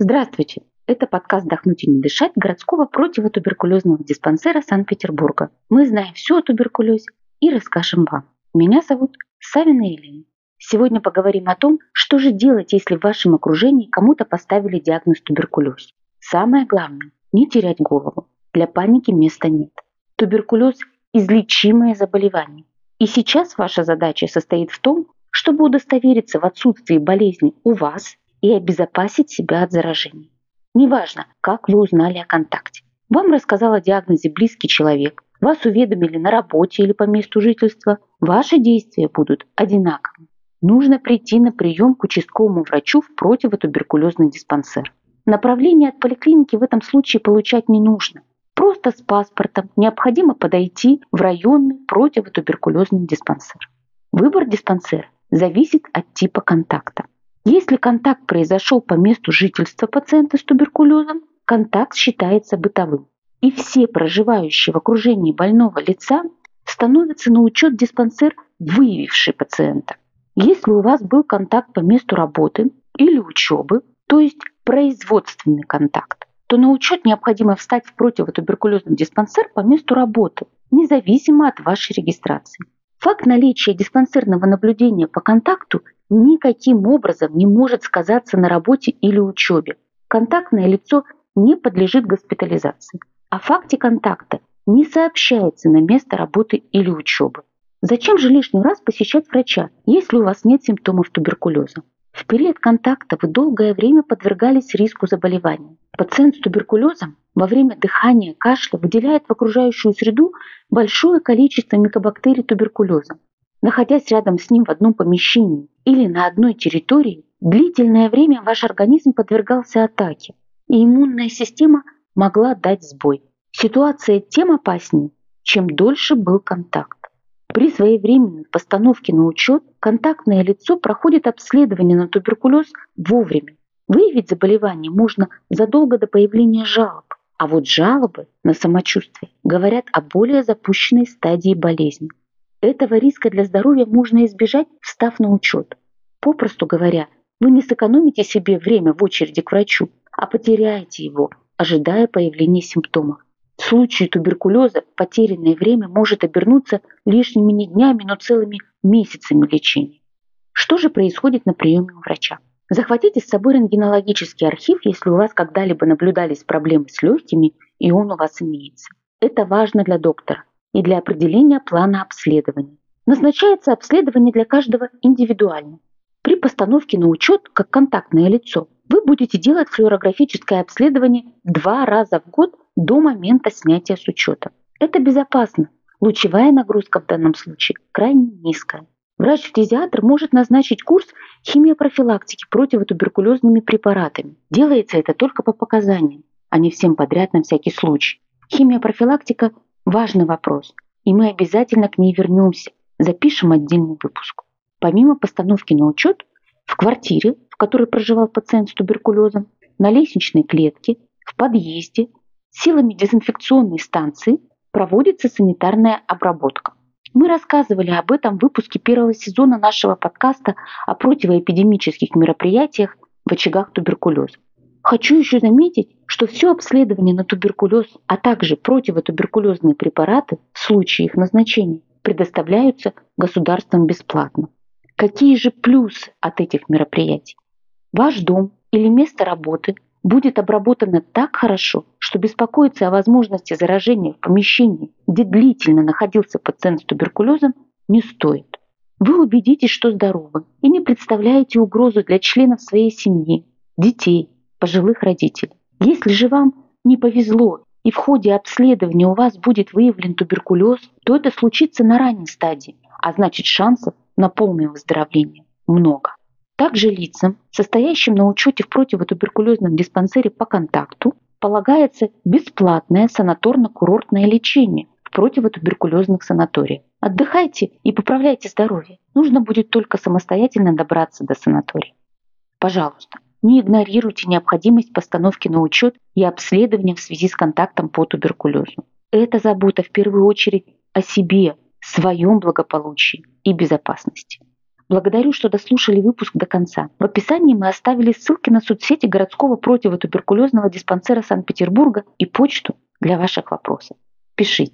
Здравствуйте! Это подкаст «Дохнуть и не дышать» городского противотуберкулезного диспансера Санкт-Петербурга. Мы знаем все о туберкулезе и расскажем вам. Меня зовут Савина Елена. Сегодня поговорим о том, что же делать, если в вашем окружении кому-то поставили диагноз туберкулез. Самое главное – не терять голову. Для паники места нет. Туберкулез – излечимое заболевание. И сейчас ваша задача состоит в том, чтобы удостовериться в отсутствии болезни у вас и обезопасить себя от заражений. Неважно, как вы узнали о контакте. Вам рассказал о диагнозе близкий человек, вас уведомили на работе или по месту жительства, ваши действия будут одинаковы. Нужно прийти на прием к участковому врачу в противотуберкулезный диспансер. Направление от поликлиники в этом случае получать не нужно. Просто с паспортом необходимо подойти в районный противотуберкулезный диспансер. Выбор диспансера зависит от типа контакта. Если контакт произошел по месту жительства пациента с туберкулезом, контакт считается бытовым. И все проживающие в окружении больного лица становятся на учет диспансер, выявивший пациента. Если у вас был контакт по месту работы или учебы, то есть производственный контакт, то на учет необходимо встать в противотуберкулезный диспансер по месту работы, независимо от вашей регистрации. Факт наличия диспансерного наблюдения по контакту никаким образом не может сказаться на работе или учебе. Контактное лицо не подлежит госпитализации. О факте контакта не сообщается на место работы или учебы. Зачем же лишний раз посещать врача, если у вас нет симптомов туберкулеза? В период контакта вы долгое время подвергались риску заболевания. Пациент с туберкулезом во время дыхания, кашля выделяет в окружающую среду большое количество микобактерий туберкулеза. Находясь рядом с ним в одном помещении или на одной территории, длительное время ваш организм подвергался атаке, и иммунная система могла дать сбой. Ситуация тем опаснее, чем дольше был контакт. При своевременной постановке на учет контактное лицо проходит обследование на туберкулез вовремя. Выявить заболевание можно задолго до появления жалоб, а вот жалобы на самочувствие говорят о более запущенной стадии болезни. Этого риска для здоровья можно избежать, встав на учет. Попросту говоря, вы не сэкономите себе время в очереди к врачу, а потеряете его, ожидая появления симптомов. В случае туберкулеза потерянное время может обернуться лишними не днями, но целыми месяцами лечения. Что же происходит на приеме у врача? Захватите с собой рентгенологический архив, если у вас когда-либо наблюдались проблемы с легкими, и он у вас имеется. Это важно для доктора и для определения плана обследования. Назначается обследование для каждого индивидуально. При постановке на учет как контактное лицо вы будете делать флюорографическое обследование два раза в год до момента снятия с учета. Это безопасно. Лучевая нагрузка в данном случае крайне низкая. Врач-фтизиатр может назначить курс химиопрофилактики противотуберкулезными препаратами. Делается это только по показаниям, а не всем подряд на всякий случай. Химиопрофилактика Важный вопрос, и мы обязательно к ней вернемся, запишем отдельный выпуск. Помимо постановки на учет, в квартире, в которой проживал пациент с туберкулезом, на лестничной клетке, в подъезде, силами дезинфекционной станции проводится санитарная обработка. Мы рассказывали об этом в выпуске первого сезона нашего подкаста о противоэпидемических мероприятиях в очагах туберкулеза. Хочу еще заметить, что все обследование на туберкулез, а также противотуберкулезные препараты в случае их назначения предоставляются государством бесплатно. Какие же плюсы от этих мероприятий? Ваш дом или место работы будет обработано так хорошо, что беспокоиться о возможности заражения в помещении, где длительно находился пациент с туберкулезом, не стоит. Вы убедитесь, что здоровы и не представляете угрозу для членов своей семьи, детей, пожилых родителей. Если же вам не повезло и в ходе обследования у вас будет выявлен туберкулез, то это случится на ранней стадии, а значит шансов на полное выздоровление много. Также лицам, состоящим на учете в противотуберкулезном диспансере по контакту, полагается бесплатное санаторно-курортное лечение в противотуберкулезных санаториях. Отдыхайте и поправляйте здоровье. Нужно будет только самостоятельно добраться до санатория. Пожалуйста, не игнорируйте необходимость постановки на учет и обследования в связи с контактом по туберкулезу. Это забота в первую очередь о себе, своем благополучии и безопасности. Благодарю, что дослушали выпуск до конца. В описании мы оставили ссылки на соцсети городского противотуберкулезного диспансера Санкт-Петербурга и почту для ваших вопросов. Пишите.